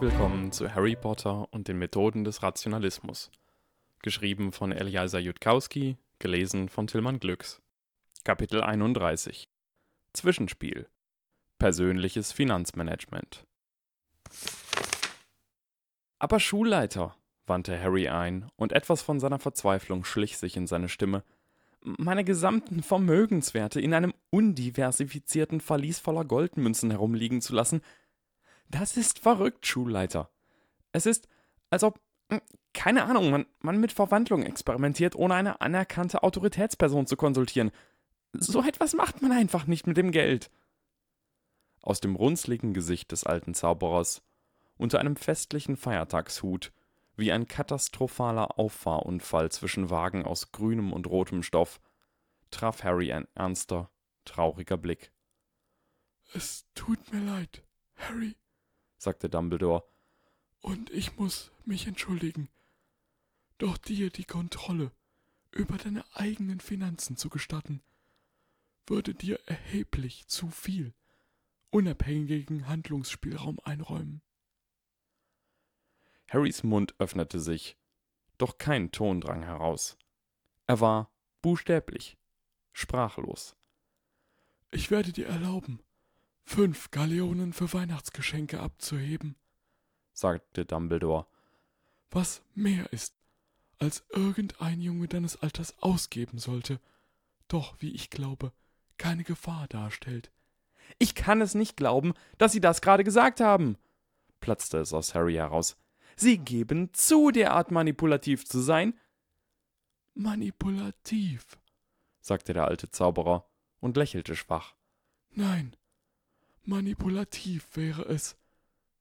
Willkommen zu Harry Potter und den Methoden des Rationalismus. Geschrieben von Eliasa Jutkowski, gelesen von Tillmann Glücks. Kapitel 31 Zwischenspiel Persönliches Finanzmanagement Aber Schulleiter, wandte Harry ein, und etwas von seiner Verzweiflung schlich sich in seine Stimme. Meine gesamten Vermögenswerte in einem undiversifizierten Verlies voller Goldmünzen herumliegen zu lassen, das ist verrückt, Schulleiter. Es ist, als ob, hm, keine Ahnung, man, man mit Verwandlung experimentiert, ohne eine anerkannte Autoritätsperson zu konsultieren. So etwas macht man einfach nicht mit dem Geld. Aus dem runzligen Gesicht des alten Zauberers, unter einem festlichen Feiertagshut, wie ein katastrophaler Auffahrunfall zwischen Wagen aus grünem und rotem Stoff, traf Harry ein ernster, trauriger Blick. Es tut mir leid, Harry, sagte Dumbledore, und ich muss mich entschuldigen. Doch dir die Kontrolle über deine eigenen Finanzen zu gestatten, würde dir erheblich zu viel unabhängigen Handlungsspielraum einräumen. Harrys Mund öffnete sich, doch kein Ton drang heraus. Er war buchstäblich, sprachlos. Ich werde dir erlauben, fünf Galeonen für Weihnachtsgeschenke abzuheben, sagte Dumbledore, was mehr ist, als irgendein Junge deines Alters ausgeben sollte, doch, wie ich glaube, keine Gefahr darstellt. Ich kann es nicht glauben, dass Sie das gerade gesagt haben, platzte es aus Harry heraus. Sie geben zu, derart manipulativ zu sein. Manipulativ, sagte der alte Zauberer und lächelte schwach. Nein, manipulativ wäre es,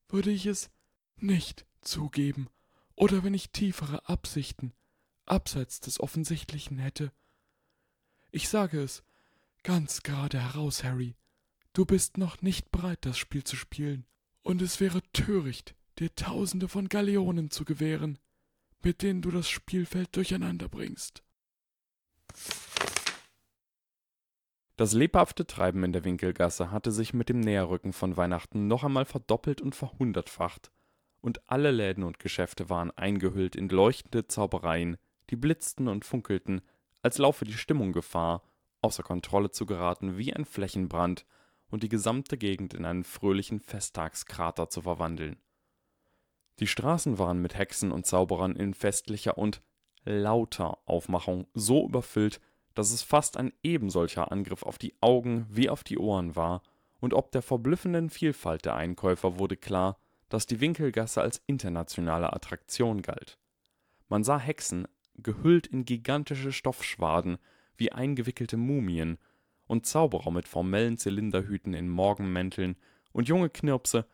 würde ich es nicht zugeben, oder wenn ich tiefere Absichten abseits des Offensichtlichen hätte. Ich sage es ganz gerade heraus, Harry, du bist noch nicht bereit, das Spiel zu spielen, und es wäre töricht, dir Tausende von Galeonen zu gewähren, mit denen du das Spielfeld durcheinander bringst. Das lebhafte Treiben in der Winkelgasse hatte sich mit dem Näherrücken von Weihnachten noch einmal verdoppelt und verhundertfacht, und alle Läden und Geschäfte waren eingehüllt in leuchtende Zaubereien, die blitzten und funkelten, als laufe die Stimmung Gefahr, außer Kontrolle zu geraten wie ein Flächenbrand und die gesamte Gegend in einen fröhlichen Festtagskrater zu verwandeln. Die Straßen waren mit Hexen und Zauberern in festlicher und lauter Aufmachung so überfüllt, dass es fast ein ebensolcher Angriff auf die Augen wie auf die Ohren war, und ob der verblüffenden Vielfalt der Einkäufer wurde klar, dass die Winkelgasse als internationale Attraktion galt. Man sah Hexen, gehüllt in gigantische Stoffschwaden, wie eingewickelte Mumien, und Zauberer mit formellen Zylinderhüten in Morgenmänteln und junge Knirpse,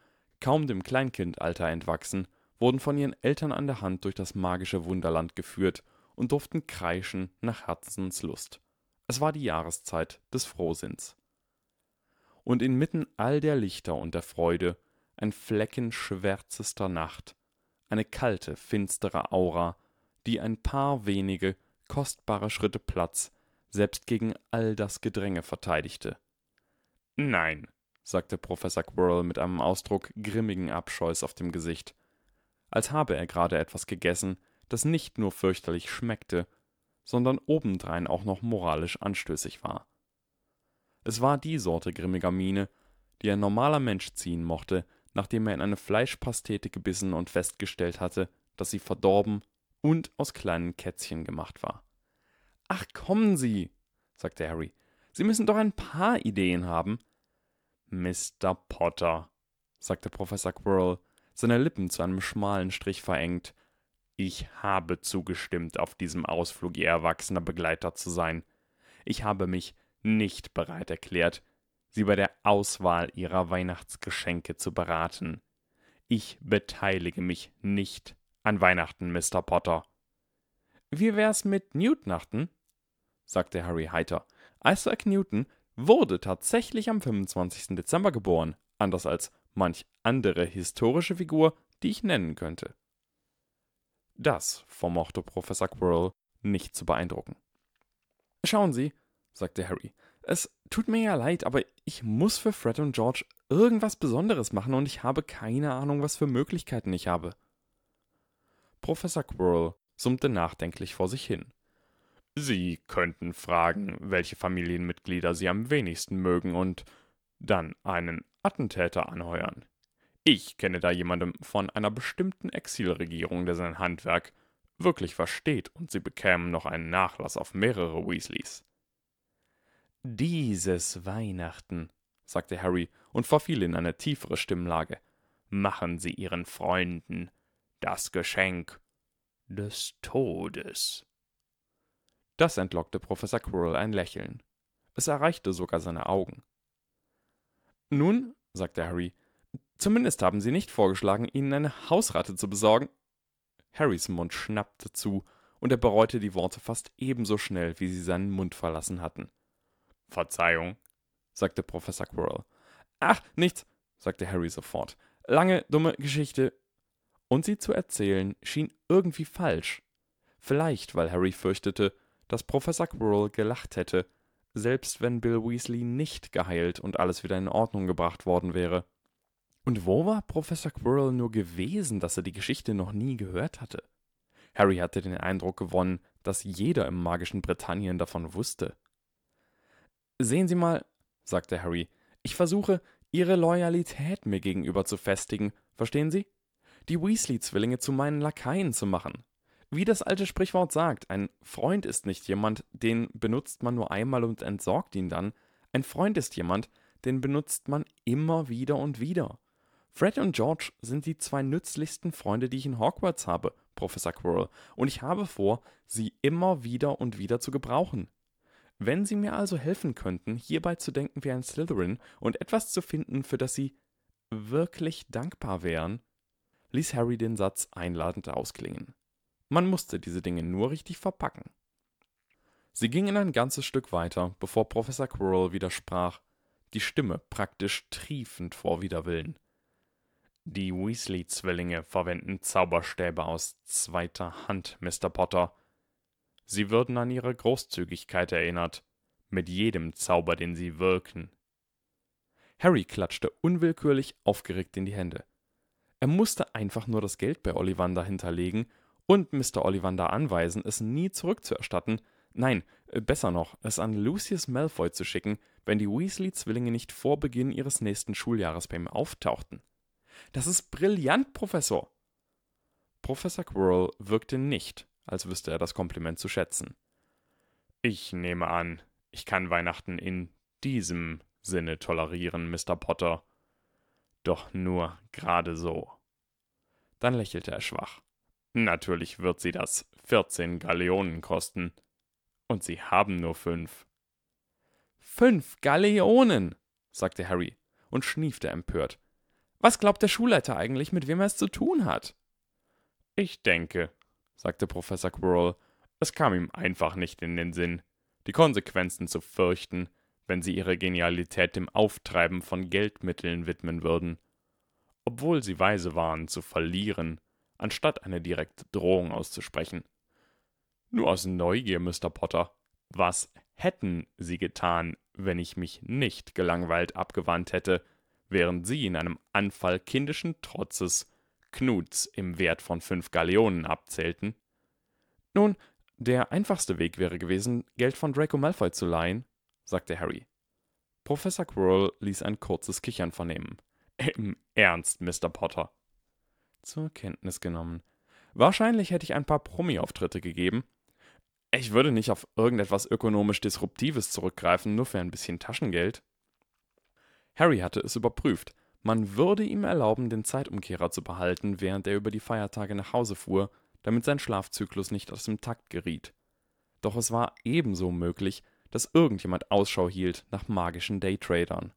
kaum dem Kleinkindalter entwachsen, wurden von ihren Eltern an der Hand durch das magische Wunderland geführt und durften kreischen nach Herzenslust. Es war die Jahreszeit des Frohsinns. Und inmitten all der Lichter und der Freude ein Flecken schwärzester Nacht, eine kalte, finstere Aura, die ein paar wenige, kostbare Schritte Platz selbst gegen all das Gedränge verteidigte. Nein, sagte Professor Quirrell mit einem Ausdruck grimmigen Abscheus auf dem Gesicht, als habe er gerade etwas gegessen, das nicht nur fürchterlich schmeckte, sondern obendrein auch noch moralisch anstößig war. Es war die Sorte grimmiger Miene, die ein normaler Mensch ziehen mochte, nachdem er in eine Fleischpastete gebissen und festgestellt hatte, dass sie verdorben und aus kleinen Kätzchen gemacht war. Ach, kommen Sie, sagte Harry. Sie müssen doch ein paar Ideen haben. Mr. Potter, sagte Professor Quirrell, seine Lippen zu einem schmalen Strich verengt, ich habe zugestimmt, auf diesem Ausflug Ihr erwachsener Begleiter zu sein. Ich habe mich nicht bereit erklärt, Sie bei der Auswahl Ihrer Weihnachtsgeschenke zu beraten. Ich beteilige mich nicht an Weihnachten, Mr. Potter. Wie wär's mit Newtnachten? sagte Harry heiter. Isaac Newton wurde tatsächlich am 25. Dezember geboren, anders als manch andere historische Figur, die ich nennen könnte. Das vermochte Professor Quirrell nicht zu beeindrucken. Schauen Sie, sagte Harry, es tut mir ja leid, aber ich muss für Fred und George irgendwas Besonderes machen und ich habe keine Ahnung, was für Möglichkeiten ich habe. Professor Quirrell summte nachdenklich vor sich hin. Sie könnten fragen, welche Familienmitglieder Sie am wenigsten mögen und dann einen Attentäter anheuern. Ich kenne da jemanden von einer bestimmten Exilregierung, der sein Handwerk wirklich versteht, und Sie bekämen noch einen Nachlass auf mehrere Weasleys. Dieses Weihnachten, sagte Harry und verfiel in eine tiefere Stimmlage, machen Sie Ihren Freunden das Geschenk des Todes. Das entlockte Professor Quirrell ein Lächeln. Es erreichte sogar seine Augen. Nun, sagte Harry, zumindest haben Sie nicht vorgeschlagen, Ihnen eine Hausratte zu besorgen. Harrys Mund schnappte zu, und er bereute die Worte fast ebenso schnell, wie sie seinen Mund verlassen hatten. Verzeihung, sagte Professor Quirrell. Ach, nichts, sagte Harry sofort. Lange, dumme Geschichte. Und sie zu erzählen schien irgendwie falsch. Vielleicht, weil Harry fürchtete, dass Professor Quirrell gelacht hätte, selbst wenn Bill Weasley nicht geheilt und alles wieder in Ordnung gebracht worden wäre. Und wo war Professor Quirrell nur gewesen, dass er die Geschichte noch nie gehört hatte? Harry hatte den Eindruck gewonnen, dass jeder im magischen Britannien davon wusste. Sehen Sie mal, sagte Harry, ich versuche, Ihre Loyalität mir gegenüber zu festigen, verstehen Sie? Die Weasley-Zwillinge zu meinen Lakaien zu machen. Wie das alte Sprichwort sagt, ein Freund ist nicht jemand, den benutzt man nur einmal und entsorgt ihn dann. Ein Freund ist jemand, den benutzt man immer wieder und wieder. Fred und George sind die zwei nützlichsten Freunde, die ich in Hogwarts habe, Professor Quirrell, und ich habe vor, sie immer wieder und wieder zu gebrauchen. Wenn Sie mir also helfen könnten, hierbei zu denken wie ein Slytherin und etwas zu finden, für das Sie wirklich dankbar wären, ließ Harry den Satz einladend ausklingen. Man musste diese Dinge nur richtig verpacken. Sie gingen ein ganzes Stück weiter, bevor Professor Quirrell widersprach, die Stimme praktisch triefend vor Widerwillen. Die Weasley-Zwillinge verwenden Zauberstäbe aus zweiter Hand, Mr. Potter. Sie würden an ihre Großzügigkeit erinnert, mit jedem Zauber, den sie wirken. Harry klatschte unwillkürlich aufgeregt in die Hände. Er musste einfach nur das Geld bei Ollivander hinterlegen und Mr. Ollivander anweisen, es nie zurückzuerstatten, nein, besser noch, es an Lucius Malfoy zu schicken, wenn die Weasley-Zwillinge nicht vor Beginn ihres nächsten Schuljahres bei ihm auftauchten. Das ist brillant, Professor! Professor Quirrell wirkte nicht, als wüsste er das Kompliment zu schätzen. Ich nehme an, ich kann Weihnachten in diesem Sinne tolerieren, Mr. Potter. Doch nur gerade so. Dann lächelte er schwach. Natürlich wird sie das 14 Galeonen kosten. Und sie haben nur fünf. Fünf Galeonen, sagte Harry und schniefte empört. Was glaubt der Schulleiter eigentlich, mit wem er es zu tun hat? Ich denke, sagte Professor Quirrell, es kam ihm einfach nicht in den Sinn, die Konsequenzen zu fürchten, wenn sie ihre Genialität dem Auftreiben von Geldmitteln widmen würden. Obwohl sie weise waren, zu verlieren, anstatt eine direkte Drohung auszusprechen. Nur aus Neugier, Mr. Potter. Was hätten Sie getan, wenn ich mich nicht gelangweilt abgewandt hätte, während Sie in einem Anfall kindischen Trotzes Knuts im Wert von fünf Galeonen abzählten? Nun, der einfachste Weg wäre gewesen, Geld von Draco Malfoy zu leihen, sagte Harry. Professor Quirrell ließ ein kurzes Kichern vernehmen. Im Ernst, Mr. Potter, zur Kenntnis genommen. Wahrscheinlich hätte ich ein paar Promi-Auftritte gegeben. Ich würde nicht auf irgendetwas ökonomisch Disruptives zurückgreifen, nur für ein bisschen Taschengeld. Harry hatte es überprüft. Man würde ihm erlauben, den Zeitumkehrer zu behalten, während er über die Feiertage nach Hause fuhr, damit sein Schlafzyklus nicht aus dem Takt geriet. Doch es war ebenso möglich, dass irgendjemand Ausschau hielt nach magischen Daytradern.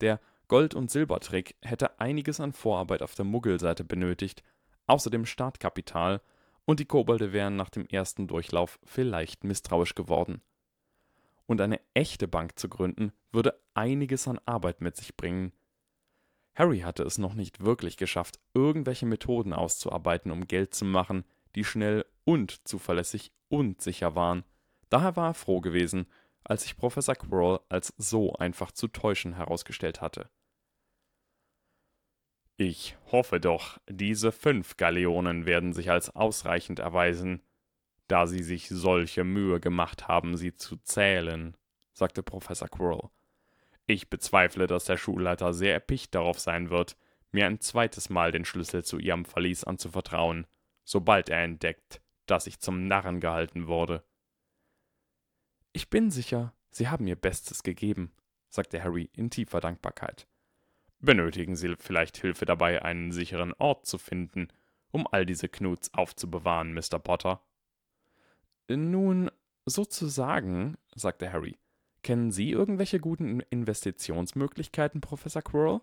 Der Gold- und Silbertrick hätte einiges an Vorarbeit auf der Muggelseite benötigt, außerdem Startkapital, und die Kobolde wären nach dem ersten Durchlauf vielleicht misstrauisch geworden. Und eine echte Bank zu gründen, würde einiges an Arbeit mit sich bringen. Harry hatte es noch nicht wirklich geschafft, irgendwelche Methoden auszuarbeiten, um Geld zu machen, die schnell und zuverlässig und sicher waren. Daher war er froh gewesen, als sich Professor Quirrell als so einfach zu täuschen herausgestellt hatte. Ich hoffe doch, diese fünf Galeonen werden sich als ausreichend erweisen, da sie sich solche Mühe gemacht haben, sie zu zählen, sagte Professor Quirrell. Ich bezweifle, dass der Schulleiter sehr erpicht darauf sein wird, mir ein zweites Mal den Schlüssel zu ihrem Verlies anzuvertrauen, sobald er entdeckt, dass ich zum Narren gehalten wurde. Ich bin sicher, Sie haben Ihr Bestes gegeben, sagte Harry in tiefer Dankbarkeit. Benötigen Sie vielleicht Hilfe dabei, einen sicheren Ort zu finden, um all diese Knuts aufzubewahren, Mr. Potter? Nun, sozusagen, sagte Harry. Kennen Sie irgendwelche guten Investitionsmöglichkeiten, Professor Quirrell?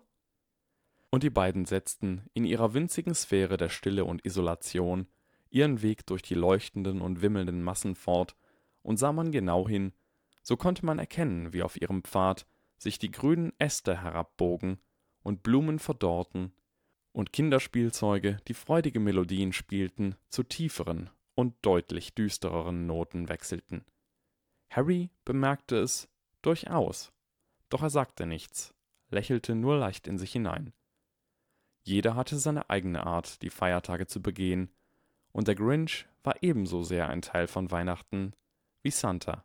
Und die beiden setzten in ihrer winzigen Sphäre der Stille und Isolation ihren Weg durch die leuchtenden und wimmelnden Massen fort, und sah man genau hin, so konnte man erkennen, wie auf ihrem Pfad sich die grünen Äste herabbogen und Blumen verdorrten und Kinderspielzeuge, die freudige Melodien spielten, zu tieferen und deutlich düstereren Noten wechselten. Harry bemerkte es durchaus, doch er sagte nichts, lächelte nur leicht in sich hinein. Jeder hatte seine eigene Art, die Feiertage zu begehen, und der Grinch war ebenso sehr ein Teil von Weihnachten wie Santa